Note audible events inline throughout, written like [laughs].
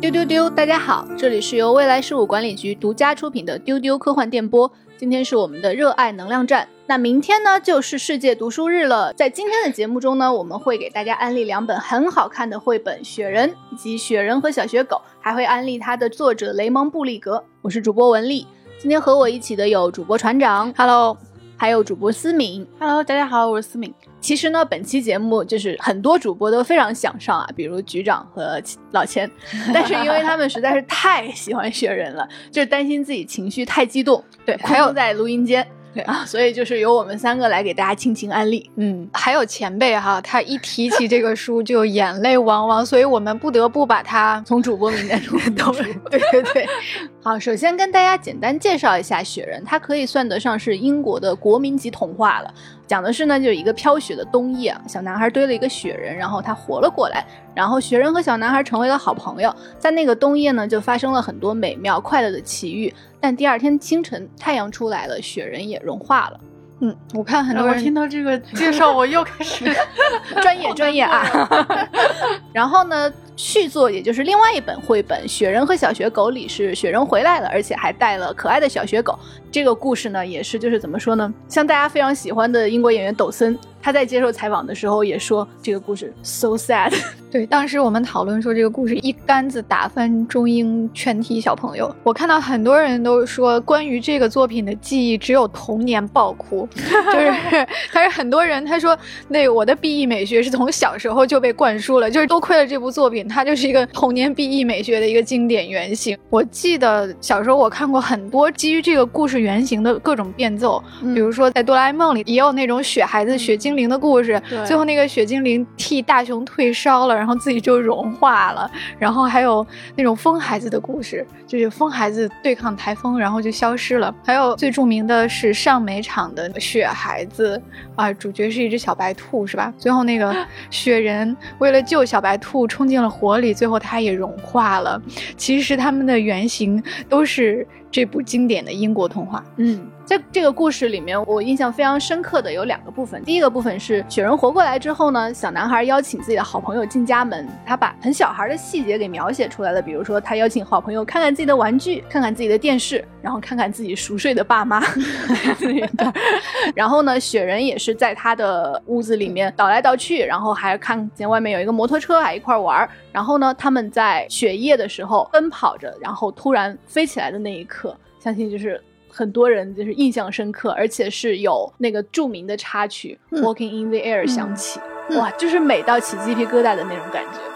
丢丢丢！大家好，这里是由未来事务管理局独家出品的丢丢科幻电波。今天是我们的热爱能量站，那明天呢就是世界读书日了。在今天的节目中呢，我们会给大家安利两本很好看的绘本《雪人》以及《雪人和小雪狗》，还会安利它的作者雷蒙布利格。我是主播文丽，今天和我一起的有主播船长，Hello，还有主播思敏，Hello，大家好，我是思敏。其实呢，本期节目就是很多主播都非常想上啊，比如局长和老钱，[laughs] 但是因为他们实在是太喜欢雪人了，就是担心自己情绪太激动，对，还有在录音间。对啊，所以就是由我们三个来给大家亲情安利。嗯，还有前辈哈，他一提起这个书就眼泪汪汪，所以我们不得不把他从主播名单中 [laughs] 都对对对。好，首先跟大家简单介绍一下雪人，它可以算得上是英国的国民级童话了。讲的是呢，就一个飘雪的冬夜啊，小男孩堆了一个雪人，然后他活了过来，然后雪人和小男孩成为了好朋友。在那个冬夜呢，就发生了很多美妙快乐的奇遇。但第二天清晨，太阳出来了，雪人也融化了。嗯，我看很多人听到这个介绍，我又开始 [laughs] 专业专业啊。[laughs] 然后呢，续作也就是另外一本绘本《雪人和小雪狗》里是雪人回来了，而且还带了可爱的小雪狗。这个故事呢，也是就是怎么说呢？像大家非常喜欢的英国演员抖森。他在接受采访的时候也说，这个故事 so sad。[laughs] 对，当时我们讨论说这个故事一竿子打翻中英全体小朋友。我看到很多人都说，关于这个作品的记忆只有童年爆哭，就是，[laughs] 但是很多人他说，那我的 B E 美学是从小时候就被灌输了，就是多亏了这部作品，它就是一个童年 B E 美学的一个经典原型。我记得小时候我看过很多基于这个故事原型的各种变奏，比如说在哆啦 A 梦里也有那种雪孩子、雪精。灵的故事，最后那个雪精灵替大雄退烧了，然后自己就融化了。然后还有那种风孩子的故事，就是风孩子对抗台风，然后就消失了。还有最著名的是上美场的雪孩子啊，主角是一只小白兔，是吧？最后那个雪人为了救小白兔冲进了火里，最后它也融化了。其实他们的原型都是这部经典的英国童话。嗯。在这个故事里面，我印象非常深刻的有两个部分。第一个部分是雪人活过来之后呢，小男孩邀请自己的好朋友进家门，他把很小孩的细节给描写出来了。比如说，他邀请好朋友看看自己的玩具，看看自己的电视，然后看看自己熟睡的爸妈。[laughs] 然后呢，雪人也是在他的屋子里面倒来倒去，然后还看见外面有一个摩托车，还一块玩。然后呢，他们在雪夜的时候奔跑着，然后突然飞起来的那一刻，相信就是。很多人就是印象深刻，而且是有那个著名的插曲《Walking in the Air》响起，哇，就是美到起鸡皮疙瘩的那种感觉。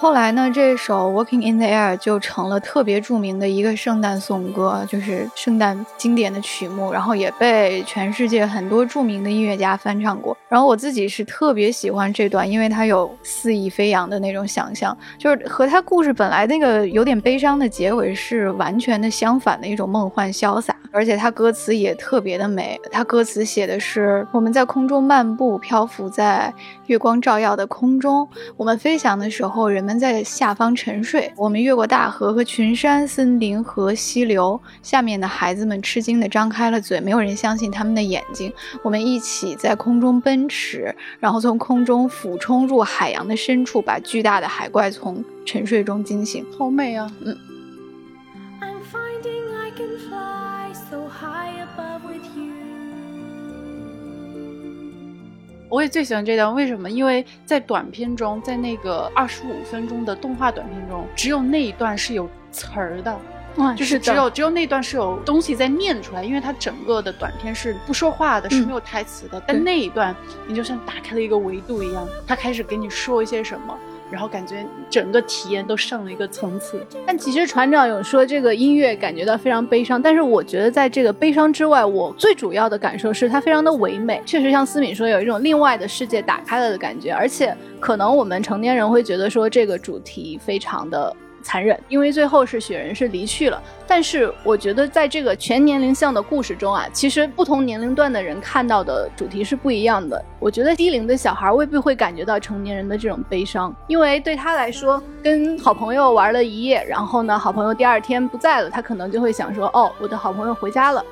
后来呢，这首《Walking in the Air》就成了特别著名的一个圣诞颂歌，就是圣诞经典的曲目，然后也被全世界很多著名的音乐家翻唱过。然后我自己是特别喜欢这段，因为它有肆意飞扬的那种想象，就是和它故事本来那个有点悲伤的结尾是完全的相反的一种梦幻潇洒。而且它歌词也特别的美，它歌词写的是我们在空中漫步，漂浮在月光照耀的空中，我们飞翔的时候，人。我们在下方沉睡，我们越过大河和群山、森林和溪流。下面的孩子们吃惊地张开了嘴，没有人相信他们的眼睛。我们一起在空中奔驰，然后从空中俯冲入海洋的深处，把巨大的海怪从沉睡中惊醒。好美啊！嗯。我也最喜欢这段，为什么？因为在短片中，在那个二十五分钟的动画短片中，只有那一段是有词儿的，就是只有只有那段是有东西在念出来，因为它整个的短片是不说话的，是没有台词的。但那一段，你就像打开了一个维度一样，他开始给你说一些什么。然后感觉整个体验都上了一个层次，但其实船长有说这个音乐感觉到非常悲伤，但是我觉得在这个悲伤之外，我最主要的感受是它非常的唯美，确实像思敏说有一种另外的世界打开了的感觉，而且可能我们成年人会觉得说这个主题非常的。残忍，因为最后是雪人是离去了。但是我觉得在这个全年龄向的故事中啊，其实不同年龄段的人看到的主题是不一样的。我觉得低龄的小孩未必会感觉到成年人的这种悲伤，因为对他来说，跟好朋友玩了一夜，然后呢，好朋友第二天不在了，他可能就会想说，哦，我的好朋友回家了。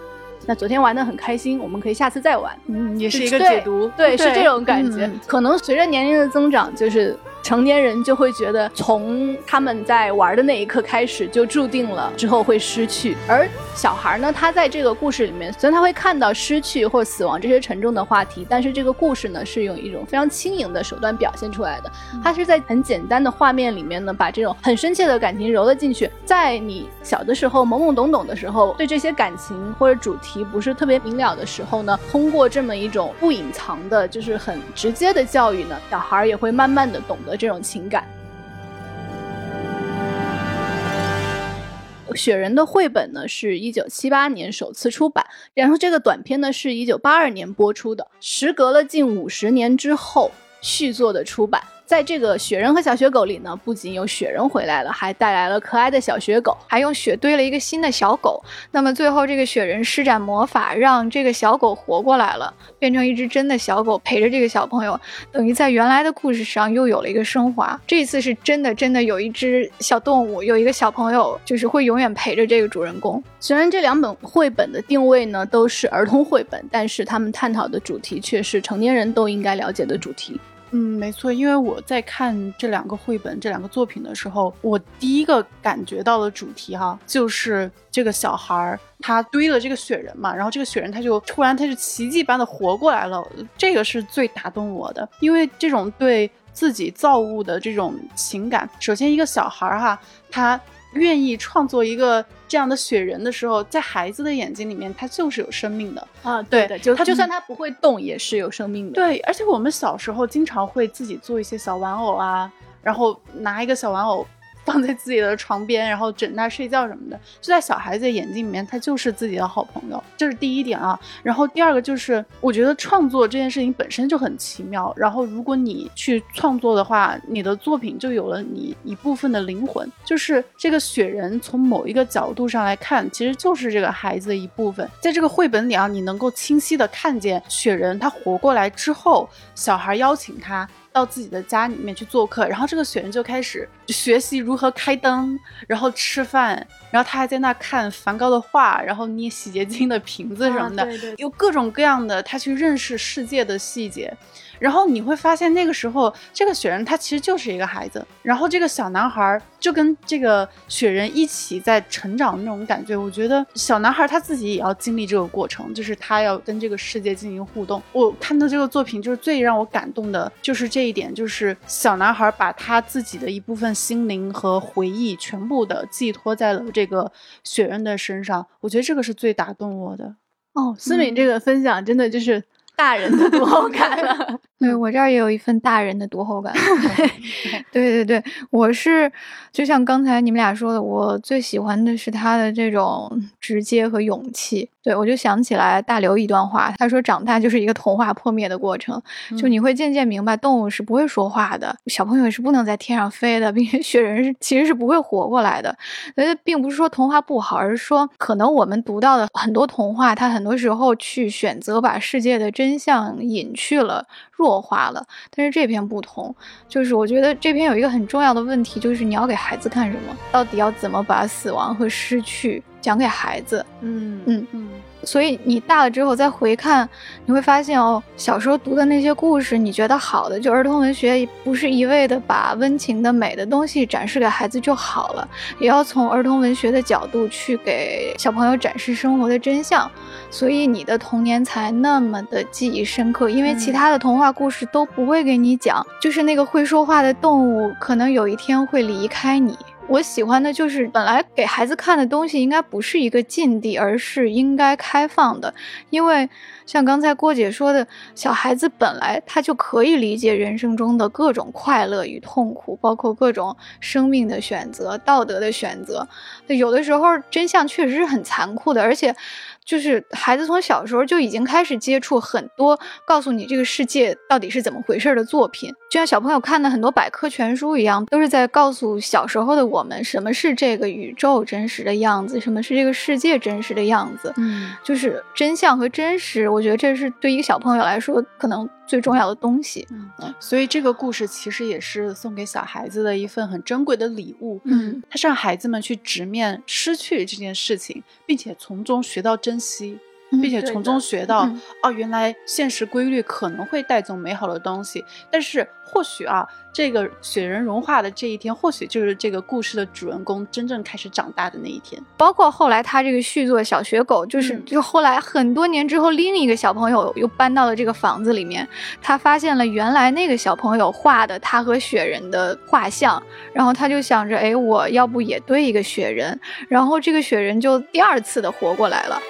那昨天玩的很开心，我们可以下次再玩。嗯，也是一个解读，对，是这种感觉。可能随着年龄的增长，就是。成年人就会觉得，从他们在玩的那一刻开始，就注定了之后会失去。而小孩呢，他在这个故事里面，虽然他会看到失去或死亡这些沉重的话题，但是这个故事呢，是用一种非常轻盈的手段表现出来的。他是在很简单的画面里面呢，把这种很深切的感情揉了进去。在你小的时候，懵懵懂懂的时候，对这些感情或者主题不是特别明了的时候呢，通过这么一种不隐藏的，就是很直接的教育呢，小孩也会慢慢的懂的。这种情感，雪人的绘本呢是一九七八年首次出版，然后这个短片呢是一九八二年播出的，时隔了近五十年之后续作的出版。在这个雪人和小雪狗里呢，不仅有雪人回来了，还带来了可爱的小雪狗，还用雪堆了一个新的小狗。那么最后，这个雪人施展魔法，让这个小狗活过来了，变成一只真的小狗，陪着这个小朋友，等于在原来的故事上又有了一个升华。这次是真的，真的有一只小动物，有一个小朋友，就是会永远陪着这个主人公。虽然这两本绘本的定位呢都是儿童绘本，但是他们探讨的主题却是成年人都应该了解的主题。嗯，没错，因为我在看这两个绘本、这两个作品的时候，我第一个感觉到的主题哈，就是这个小孩儿他堆了这个雪人嘛，然后这个雪人他就突然他就奇迹般的活过来了，这个是最打动我的，因为这种对自己造物的这种情感，首先一个小孩儿哈，他。愿意创作一个这样的雪人的时候，在孩子的眼睛里面，他就是有生命的啊！对的，就他就算他不会动，也是有生命的。对，而且我们小时候经常会自己做一些小玩偶啊，然后拿一个小玩偶。放在自己的床边，然后枕那睡觉什么的，就在小孩子眼睛里面，他就是自己的好朋友，这是第一点啊。然后第二个就是，我觉得创作这件事情本身就很奇妙。然后如果你去创作的话，你的作品就有了你一部分的灵魂。就是这个雪人从某一个角度上来看，其实就是这个孩子的一部分。在这个绘本里啊，你能够清晰的看见雪人他活过来之后，小孩邀请他。到自己的家里面去做客，然后这个雪人就开始学习如何开灯，然后吃饭，然后他还在那看梵高的画，然后捏洗洁精的瓶子什么的，有各种各样的他去认识世界的细节。然后你会发现，那个时候这个雪人他其实就是一个孩子，然后这个小男孩就跟这个雪人一起在成长的那种感觉。我觉得小男孩他自己也要经历这个过程，就是他要跟这个世界进行互动。我看到这个作品，就是最让我感动的就是这一点，就是小男孩把他自己的一部分心灵和回忆全部的寄托在了这个雪人的身上。我觉得这个是最打动我的。哦，思敏这个分享真的就是。大人的读后感了，[laughs] 对我这儿也有一份大人的读后感。[laughs] 对对对，我是就像刚才你们俩说的，我最喜欢的是他的这种直接和勇气。对，我就想起来大刘一段话，他说：“长大就是一个童话破灭的过程，就你会渐渐明白，动物是不会说话的，小朋友是不能在天上飞的，并且雪人是其实是不会活过来的。所以，并不是说童话不好，而是说可能我们读到的很多童话，它很多时候去选择把世界的真相隐去了、弱化了。但是这篇不同，就是我觉得这篇有一个很重要的问题，就是你要给孩子看什么？到底要怎么把死亡和失去？”讲给孩子，嗯嗯嗯，所以你大了之后再回看，你会发现哦，小时候读的那些故事，你觉得好的，就儿童文学不是一味的把温情的美的东西展示给孩子就好了，也要从儿童文学的角度去给小朋友展示生活的真相，所以你的童年才那么的记忆深刻，因为其他的童话故事都不会给你讲，就是那个会说话的动物可能有一天会离开你。我喜欢的就是本来给孩子看的东西应该不是一个禁地，而是应该开放的。因为像刚才郭姐说的，小孩子本来他就可以理解人生中的各种快乐与痛苦，包括各种生命的选择、道德的选择。有的时候真相确实是很残酷的，而且。就是孩子从小时候就已经开始接触很多告诉你这个世界到底是怎么回事的作品，就像小朋友看的很多百科全书一样，都是在告诉小时候的我们什么是这个宇宙真实的样子，什么是这个世界真实的样子。嗯，就是真相和真实，我觉得这是对一个小朋友来说可能。最重要的东西，嗯，所以这个故事其实也是送给小孩子的一份很珍贵的礼物，嗯，它是让孩子们去直面失去这件事情，并且从中学到珍惜。并且从中学到哦，原来现实规律可能会带走美好的东西，但是或许啊，这个雪人融化的这一天，或许就是这个故事的主人公真正开始长大的那一天。包括后来他这个续作《小雪狗》，就是就后来很多年之后，另一个小朋友又搬到了这个房子里面，他发现了原来那个小朋友画的他和雪人的画像，然后他就想着，哎，我要不也堆一个雪人，然后这个雪人就第二次的活过来了。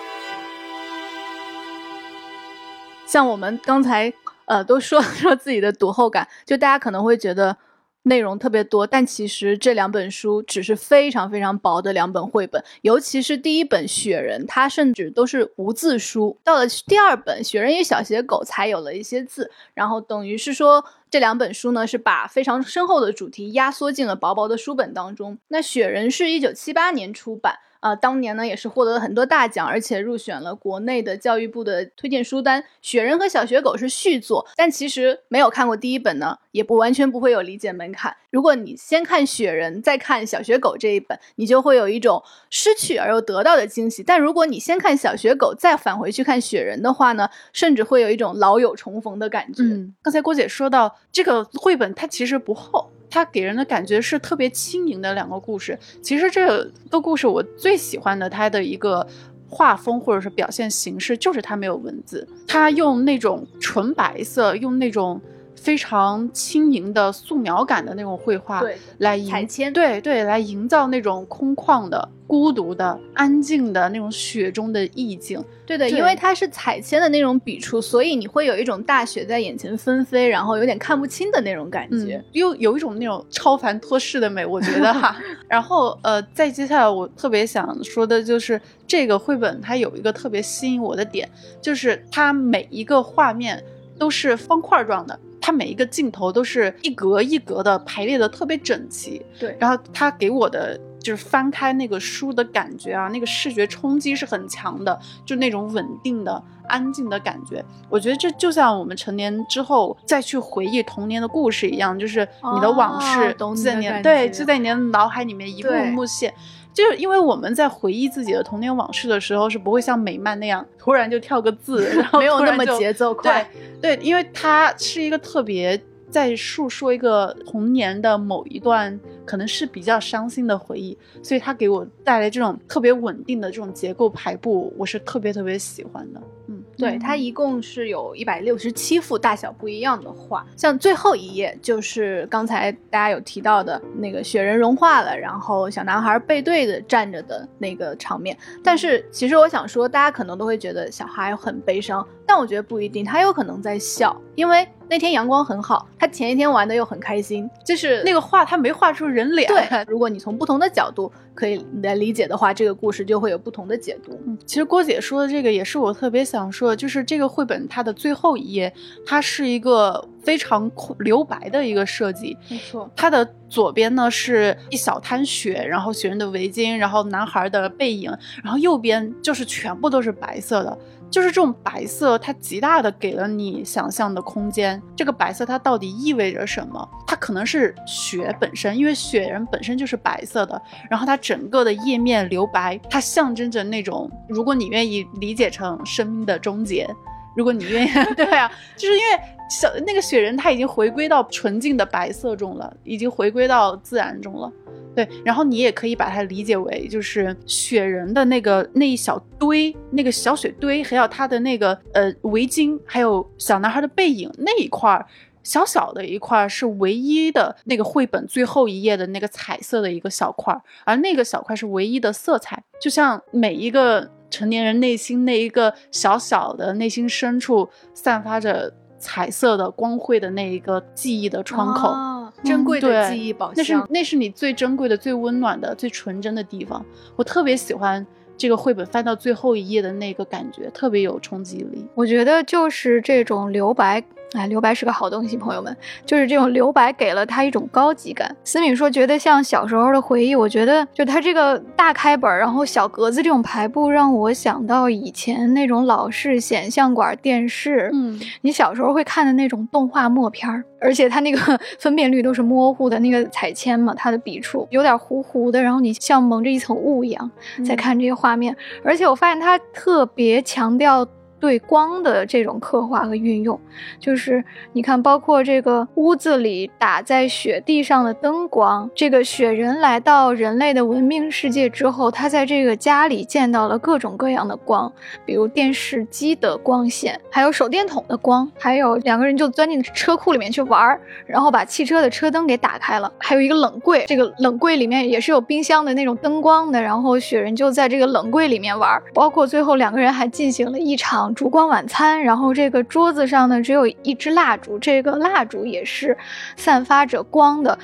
像我们刚才呃都说 [laughs] 说自己的读后感，就大家可能会觉得内容特别多，但其实这两本书只是非常非常薄的两本绘本，尤其是第一本《雪人》，它甚至都是无字书。到了第二本《雪人与小写狗》才有了一些字，然后等于是说这两本书呢是把非常深厚的主题压缩进了薄薄的书本当中。那《雪人》是一九七八年出版。啊，当年呢也是获得了很多大奖，而且入选了国内的教育部的推荐书单。《雪人和小雪狗》是续作，但其实没有看过第一本呢，也不完全不会有理解门槛。如果你先看《雪人》，再看《小雪狗》这一本，你就会有一种失去而又得到的惊喜。但如果你先看《小雪狗》，再返回去看《雪人》的话呢，甚至会有一种老友重逢的感觉。嗯，刚才郭姐说到这个绘本，它其实不厚。它给人的感觉是特别轻盈的两个故事。其实这个故事我最喜欢的，它的一个画风或者是表现形式，就是它没有文字，它用那种纯白色，用那种非常轻盈的素描感的那种绘画来彩铅，对对，来营造那种空旷的。孤独的、安静的那种雪中的意境，对的，因为它是彩铅的那种笔触，所以你会有一种大雪在眼前纷飞，然后有点看不清的那种感觉，又有一种那种超凡脱世的美，我觉得哈。[laughs] 然后呃，再接下来我特别想说的就是这个绘本，它有一个特别吸引我的点，就是它每一个画面都是方块状的，它每一个镜头都是一格一格的排列的特别整齐，对。然后它给我的。就是翻开那个书的感觉啊，那个视觉冲击是很强的，就那种稳定的、安静的感觉。我觉得这就像我们成年之后再去回忆童年的故事一样，就是你的往事就在你对就在你的脑海里面一幕一幕现。就是因为我们在回忆自己的童年往事的时候，是不会像美漫那样突然就跳个字，[laughs] 然后没有那么节奏快。对，因为它是一个特别。在述说一个童年的某一段，可能是比较伤心的回忆，所以它给我带来这种特别稳定的这种结构排布，我是特别特别喜欢的。嗯，对，它一共是有一百六十七幅大小不一样的画，像最后一页就是刚才大家有提到的那个雪人融化了，然后小男孩背对着站着的那个场面。但是其实我想说，大家可能都会觉得小孩很悲伤，但我觉得不一定，他有可能在笑，因为。那天阳光很好，他前一天玩的又很开心，就是那个画他没画出人脸。对，如果你从不同的角度可以来理解的话，这个故事就会有不同的解读。嗯，其实郭姐说的这个也是我特别想说的，就是这个绘本它的最后一页，它是一个非常留白的一个设计。没错，它的左边呢是一小滩雪，然后雪人的围巾，然后男孩的背影，然后右边就是全部都是白色的。就是这种白色，它极大的给了你想象的空间。这个白色它到底意味着什么？它可能是雪本身，因为雪人本身就是白色的。然后它整个的页面留白，它象征着那种，如果你愿意理解成生命的终结，如果你愿意，[laughs] 对啊，就是因为小那个雪人他已经回归到纯净的白色中了，已经回归到自然中了。对，然后你也可以把它理解为，就是雪人的那个那一小堆，那个小雪堆，还有他的那个呃围巾，还有小男孩的背影那一块儿，小小的一块是唯一的那个绘本最后一页的那个彩色的一个小块儿，而那个小块是唯一的色彩，就像每一个成年人内心那一个小小的内心深处散发着彩色的光辉的那一个记忆的窗口。珍贵的记忆宝箱，那是那是你最珍贵的、最温暖的、最纯真的地方。我特别喜欢这个绘本翻到最后一页的那个感觉，特别有冲击力。我觉得就是这种留白，哎，留白是个好东西，朋友们，就是这种留白给了他一种高级感。思敏说觉得像小时候的回忆，我觉得就他这个大开本，然后小格子这种排布，让我想到以前那种老式显像管电视，嗯，你小时候会看的那种动画默片儿，而且它那个 [laughs] 分辨率都是模糊的，那个彩铅嘛，它的笔触有点糊糊的，然后你像蒙着一层雾一样在看这些画面，而且我发现它特别强调。对光的这种刻画和运用，就是你看，包括这个屋子里打在雪地上的灯光，这个雪人来到人类的文明世界之后，他在这个家里见到了各种各样的光，比如电视机的光线，还有手电筒的光，还有两个人就钻进车库里面去玩，然后把汽车的车灯给打开了，还有一个冷柜，这个冷柜里面也是有冰箱的那种灯光的，然后雪人就在这个冷柜里面玩，包括最后两个人还进行了一场。烛光晚餐，然后这个桌子上呢只有一支蜡烛，这个蜡烛也是散发着光的。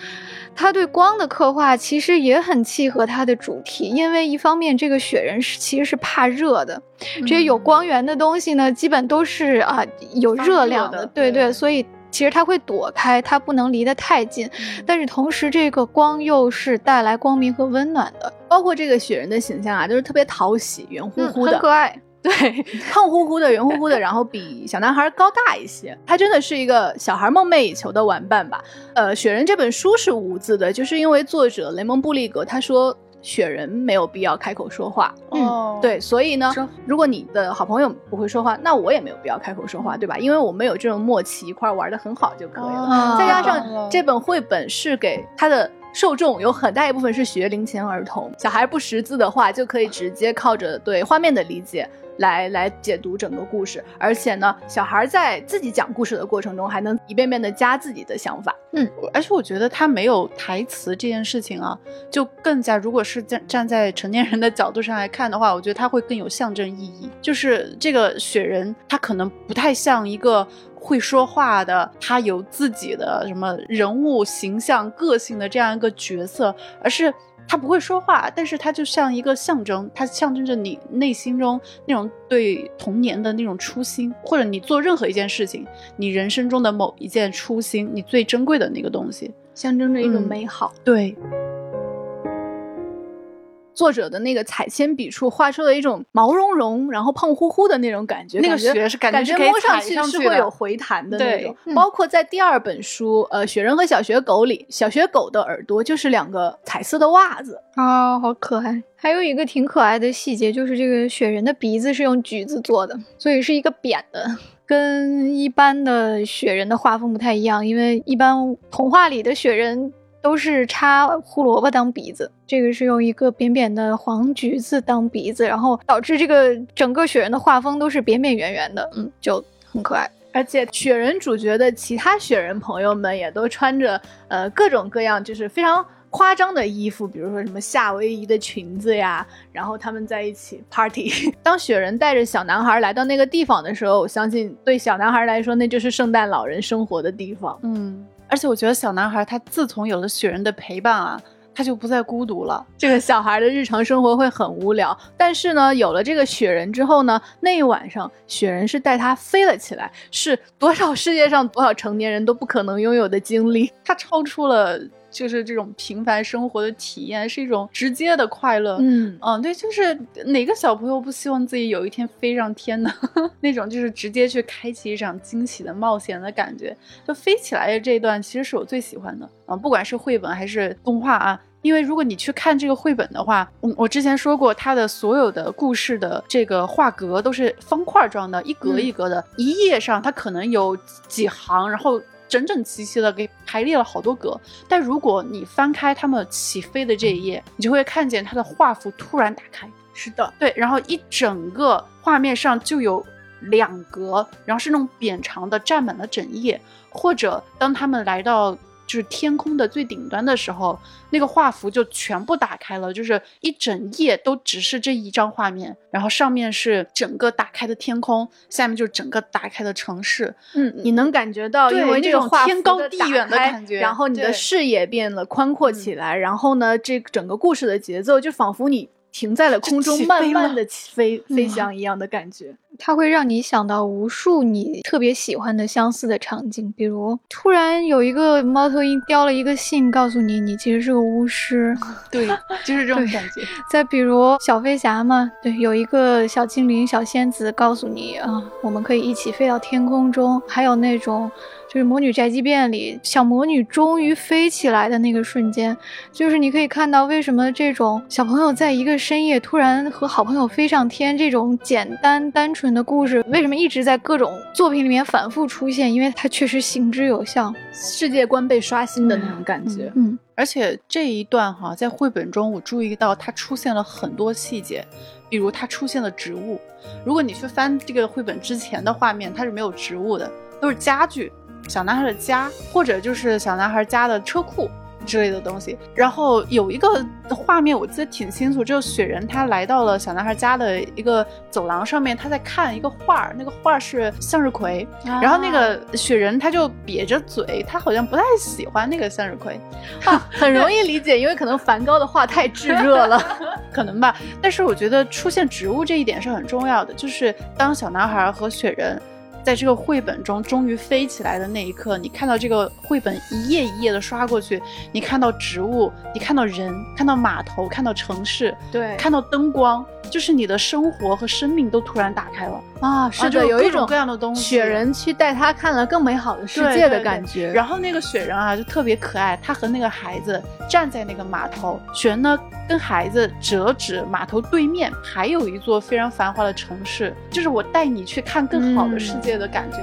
他对光的刻画其实也很契合它的主题，因为一方面这个雪人是其实是怕热的，这些有光源的东西呢基本都是啊有热量的，对对，所以其实它会躲开，它不能离得太近。但是同时这个光又是带来光明和温暖的，包括这个雪人的形象啊，就是特别讨喜，圆乎乎的，很可爱。对，[laughs] 胖乎乎的，圆乎乎的，然后比小男孩高大一些。他真的是一个小孩梦寐以求的玩伴吧？呃，雪人这本书是无字的，就是因为作者雷蒙布利格他说雪人没有必要开口说话。嗯，对，所以呢，如果你的好朋友不会说话，那我也没有必要开口说话，对吧？因为我们有这种默契，一块玩的很好就可以了。再加上这本绘本是给他的受众有很大一部分是学龄前儿童，小孩不识字的话，就可以直接靠着对画面的理解。来来解读整个故事，而且呢，小孩在自己讲故事的过程中，还能一遍遍的加自己的想法。嗯，而且我觉得他没有台词这件事情啊，就更加，如果是站站在成年人的角度上来看的话，我觉得他会更有象征意义。就是这个雪人，他可能不太像一个会说话的，他有自己的什么人物形象、个性的这样一个角色，而是。他不会说话，但是他就像一个象征，它象征着你内心中那种对童年的那种初心，或者你做任何一件事情，你人生中的某一件初心，你最珍贵的那个东西，象征着一种美好。对。作者的那个彩铅笔触画出了一种毛茸茸，然后胖乎乎的那种感觉，那个雪是感觉摸上去是会有回弹的那种。包括在第二本书，呃，《雪人和小雪狗》里，小雪狗的耳朵就是两个彩色的袜子啊，好可爱。还有一个挺可爱的细节，就是这个雪人的鼻子是用橘子做的，所以是一个扁的，跟一般的雪人的画风不太一样，因为一般童话里的雪人。都是插胡萝卜当鼻子，这个是用一个扁扁的黄橘子当鼻子，然后导致这个整个雪人的画风都是扁扁圆圆的，嗯，就很可爱。而且雪人主角的其他雪人朋友们也都穿着呃各种各样就是非常夸张的衣服，比如说什么夏威夷的裙子呀，然后他们在一起 party。[laughs] 当雪人带着小男孩来到那个地方的时候，我相信对小男孩来说，那就是圣诞老人生活的地方。嗯。而且我觉得小男孩他自从有了雪人的陪伴啊，他就不再孤独了。这个小孩的日常生活会很无聊，但是呢，有了这个雪人之后呢，那一晚上雪人是带他飞了起来，是多少世界上多少成年人都不可能拥有的经历，他超出了。就是这种平凡生活的体验是一种直接的快乐，嗯嗯，对，就是哪个小朋友不希望自己有一天飞上天呢？[laughs] 那种就是直接去开启一场惊喜的冒险的感觉，就飞起来的这一段其实是我最喜欢的啊，不管是绘本还是动画啊，因为如果你去看这个绘本的话，我，我之前说过，它的所有的故事的这个画格都是方块状的，一格一格的，一页上它可能有几行，然后。整整齐齐的给排列了好多格，但如果你翻开他们起飞的这一页，你就会看见它的画幅突然打开。是的，对，然后一整个画面上就有两格，然后是那种扁长的，占满了整页。或者当他们来到。就是天空的最顶端的时候，那个画幅就全部打开了，就是一整页都只是这一张画面，然后上面是整个打开的天空，下面就是整个打开的城市。嗯，你能感觉到，因为这种天高地远的感觉，然后你的视野变了宽阔起来，然后呢，这整个故事的节奏就仿佛你停在了空中，慢慢的飞飞翔一样的感觉。它会让你想到无数你特别喜欢的相似的场景，比如突然有一个猫头鹰叼了一个信，告诉你你其实是个巫师，[laughs] 对，就是这种感觉。再比如小飞侠嘛，对，有一个小精灵、小仙子告诉你啊，我们可以一起飞到天空中，还有那种。就是《魔女宅急便》里小魔女终于飞起来的那个瞬间，就是你可以看到为什么这种小朋友在一个深夜突然和好朋友飞上天这种简单单纯的故事，为什么一直在各种作品里面反复出现？因为它确实行之有效，世界观被刷新的那种感觉。嗯，而且这一段哈，在绘本中我注意到它出现了很多细节，比如它出现了植物。如果你去翻这个绘本之前的画面，它是没有植物的，都是家具。小男孩的家，或者就是小男孩家的车库之类的东西。然后有一个画面我记得挺清楚，就是雪人他来到了小男孩家的一个走廊上面，他在看一个画，那个画是向日葵。然后那个雪人他就瘪着嘴，他好像不太喜欢那个向日葵。啊，很容易理解，因为可能梵高的画太炙热了，[laughs] 可能吧。但是我觉得出现植物这一点是很重要的，就是当小男孩和雪人。在这个绘本中终于飞起来的那一刻，你看到这个绘本一页一页的刷过去，你看到植物，你看到人，看到码头，看到城市，对，看到灯光，就是你的生活和生命都突然打开了啊！是的，有一种各样的东西，雪人去带他看了更美好的世界的感觉。然后那个雪人啊，就特别可爱，他和那个孩子站在那个码头，雪人呢跟孩子折纸，码头对面还有一座非常繁华的城市，就是我带你去看更好的世界。的感觉，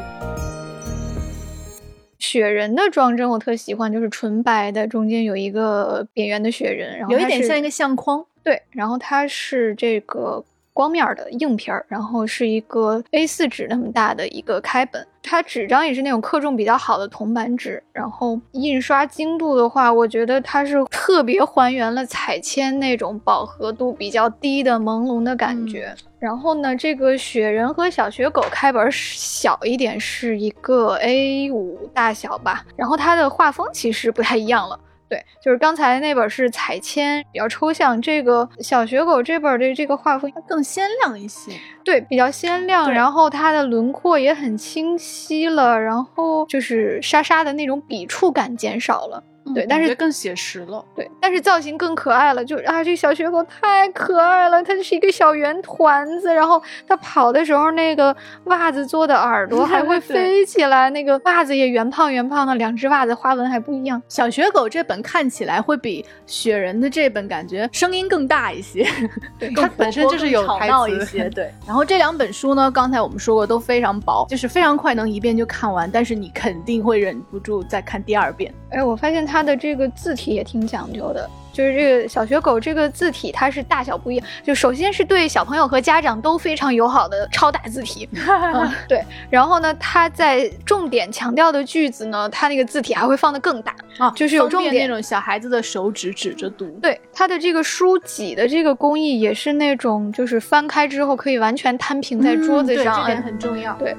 雪人的装帧我特喜欢，就是纯白的，中间有一个扁圆的雪人，然后有一点像一个相框，对，然后它是这个。光面的硬片儿，然后是一个 A4 纸那么大的一个开本，它纸张也是那种克重比较好的铜版纸，然后印刷精度的话，我觉得它是特别还原了彩铅那种饱和度比较低的朦胧的感觉。然后呢，这个雪人和小雪狗开本小一点，是一个 A 五大小吧，然后它的画风其实不太一样了。对，就是刚才那本是彩铅，比较抽象。这个小雪狗这本的这个画风更鲜亮一些，对，比较鲜亮。然后它的轮廓也很清晰了，然后就是沙沙的那种笔触感减少了。对，但是更写实了。对，但是造型更可爱了。就啊，这小雪狗太可爱了，它是一个小圆团子，然后它跑的时候，那个袜子做的耳朵还会 [laughs] 飞起来，那个袜子也圆胖圆胖的，两只袜子花纹还不一样。小雪狗这本看起来会比雪人的这本感觉声音更大一些，[laughs] 对，它本身就是有吵闹一 [laughs] 些。对，然后这两本书呢，刚才我们说过都非常薄，就是非常快能一遍就看完，但是你肯定会忍不住再看第二遍。哎，我发现它。它的这个字体也挺讲究的，就是这个小学狗这个字体，它是大小不一样。就首先是对小朋友和家长都非常友好的超大字体，[laughs] 对。然后呢，它在重点强调的句子呢，它那个字体还会放得更大啊，就是有重点那种小孩子的手指指着读。对，它的这个书脊的这个工艺也是那种，就是翻开之后可以完全摊平在桌子上，这点很重要。对。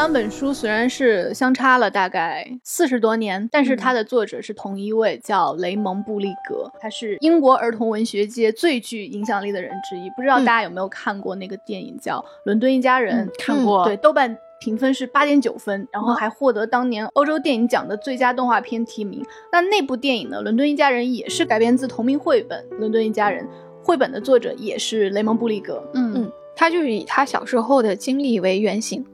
两本书虽然是相差了大概四十多年，但是它的作者是同一位，叫雷蒙·布利格，他是英国儿童文学界最具影响力的人之一。不知道大家有没有看过那个电影叫《伦敦一家人》？看过，对，豆瓣评分是八点九分，然后还获得当年欧洲电影奖的最佳动画片提名。那那部电影呢，《伦敦一家人》也是改编自同名绘本《伦敦一家人》，绘本的作者也是雷蒙·布利格。嗯嗯，他就是以他小时候的经历为原型。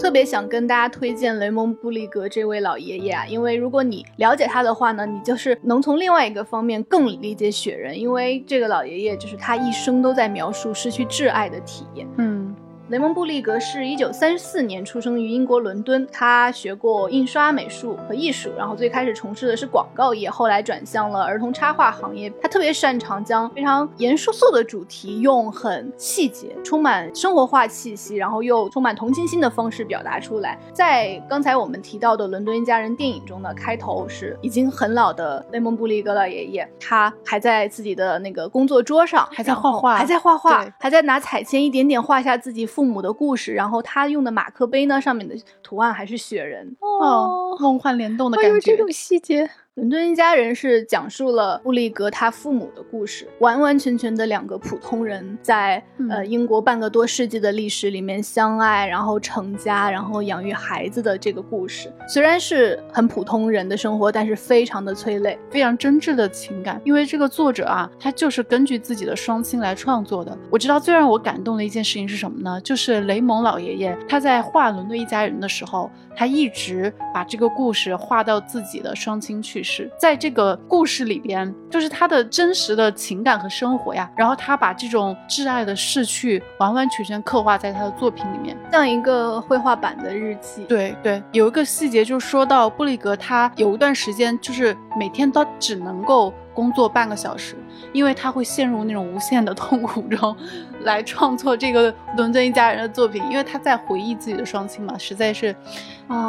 特别想跟大家推荐雷蒙·布利格这位老爷爷啊，因为如果你了解他的话呢，你就是能从另外一个方面更理解雪人，因为这个老爷爷就是他一生都在描述失去挚爱的体验。嗯。雷蒙·布利格是一九三四年出生于英国伦敦，他学过印刷美术和艺术，然后最开始从事的是广告业，后来转向了儿童插画行业。他特别擅长将非常严肃肃的主题用很细节、充满生活化气息，然后又充满同情心的方式表达出来。在刚才我们提到的《伦敦一家人》电影中呢，开头是已经很老的雷蒙·布利格老爷爷，他还在自己的那个工作桌上还在画画，还在画画，还在拿彩铅一点点画下自己。父母的故事，然后他用的马克杯呢，上面的图案还是雪人。哦，梦幻联动的感觉，有这种细节。伦敦一家人是讲述了布利格他父母的故事，完完全全的两个普通人在呃英国半个多世纪的历史里面相爱，然后成家，然后养育孩子的这个故事。虽然是很普通人的生活，但是非常的催泪，非常真挚的情感。因为这个作者啊，他就是根据自己的双亲来创作的。我知道最让我感动的一件事情是什么呢？就是雷蒙老爷爷他在画伦敦一家人的时候，他一直把这个故事画到自己的双亲去世。是在这个故事里边，就是他的真实的情感和生活呀。然后他把这种挚爱的逝去完完全全刻画在他的作品里面，像一个绘画版的日记。对对，有一个细节就说到布里格，他有一段时间就是每天都只能够。工作半个小时，因为他会陷入那种无限的痛苦中，来创作这个伦敦一家人的作品，因为他在回忆自己的双亲嘛，实在是，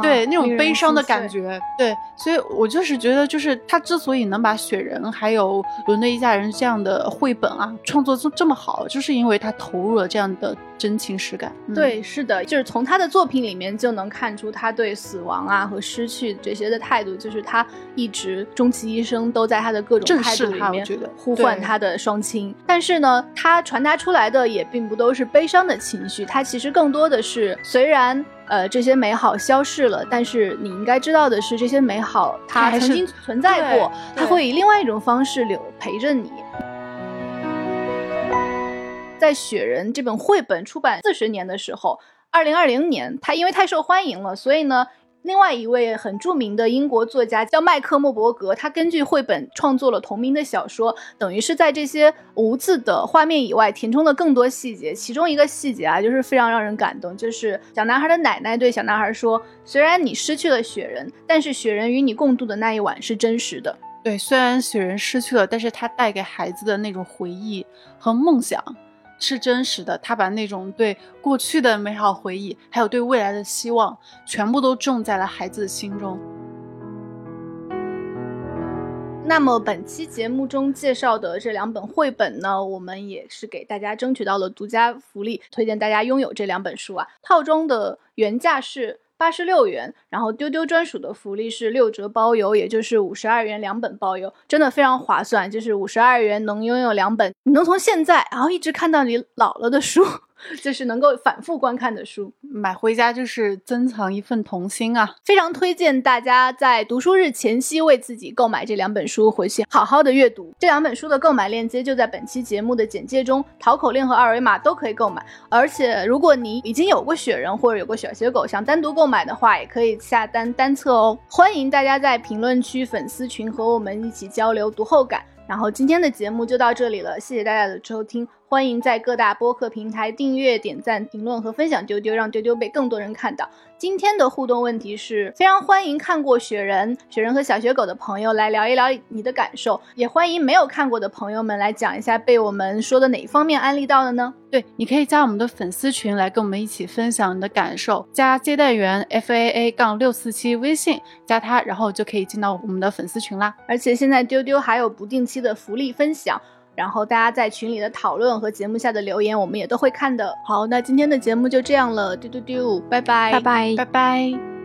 对那种悲伤的感觉，对，所以我就是觉得，就是他之所以能把雪人还有伦敦一家人这样的绘本啊创作这这么好，就是因为他投入了这样的真情实感。对，是的，就是从他的作品里面就能看出他对死亡啊和失去这些的态度，就是他一直终其一生都在他的各种。态度里面呼唤他的双亲，但是呢，他传达出来的也并不都是悲伤的情绪，他其实更多的是，虽然呃这些美好消逝了，但是你应该知道的是，这些美好它曾经存在过，它会以另外一种方式留陪着你。在《雪人》这本绘本出版四十年的时候，二零二零年，它因为太受欢迎了，所以呢。另外一位很著名的英国作家叫麦克莫伯格，他根据绘本创作了同名的小说，等于是在这些无字的画面以外填充了更多细节。其中一个细节啊，就是非常让人感动，就是小男孩的奶奶对小男孩说：“虽然你失去了雪人，但是雪人与你共度的那一晚是真实的。”对，虽然雪人失去了，但是他带给孩子的那种回忆和梦想。是真实的，他把那种对过去的美好回忆，还有对未来的希望，全部都种在了孩子的心中。那么本期节目中介绍的这两本绘本呢，我们也是给大家争取到了独家福利，推荐大家拥有这两本书啊。套装的原价是。八十六元，然后丢丢专属的福利是六折包邮，也就是五十二元两本包邮，真的非常划算。就是五十二元能拥有两本，你能从现在然后一直看到你老了的书。就是能够反复观看的书，买回家就是珍藏一份童心啊！非常推荐大家在读书日前夕为自己购买这两本书，回去好好的阅读。这两本书的购买链接就在本期节目的简介中，淘口令和二维码都可以购买。而且如果你已经有过雪人或者有过小雪狗，想单独购买的话，也可以下单单册哦。欢迎大家在评论区粉丝群和我们一起交流读后感。然后今天的节目就到这里了，谢谢大家的收听。欢迎在各大播客平台订阅、点赞、评论和分享丢丢，让丢丢被更多人看到。今天的互动问题是非常欢迎看过《雪人》《雪人和小雪狗》的朋友来聊一聊你的感受，也欢迎没有看过的朋友们来讲一下被我们说的哪一方面安利到了呢？对，你可以加我们的粉丝群来跟我们一起分享你的感受，加接待员 f a a 杠六四七微信，加他，然后就可以进到我们的粉丝群啦。而且现在丢丢还有不定期的福利分享。然后大家在群里的讨论和节目下的留言，我们也都会看的。好，那今天的节目就这样了，丢丢丢，拜拜，拜拜，拜拜。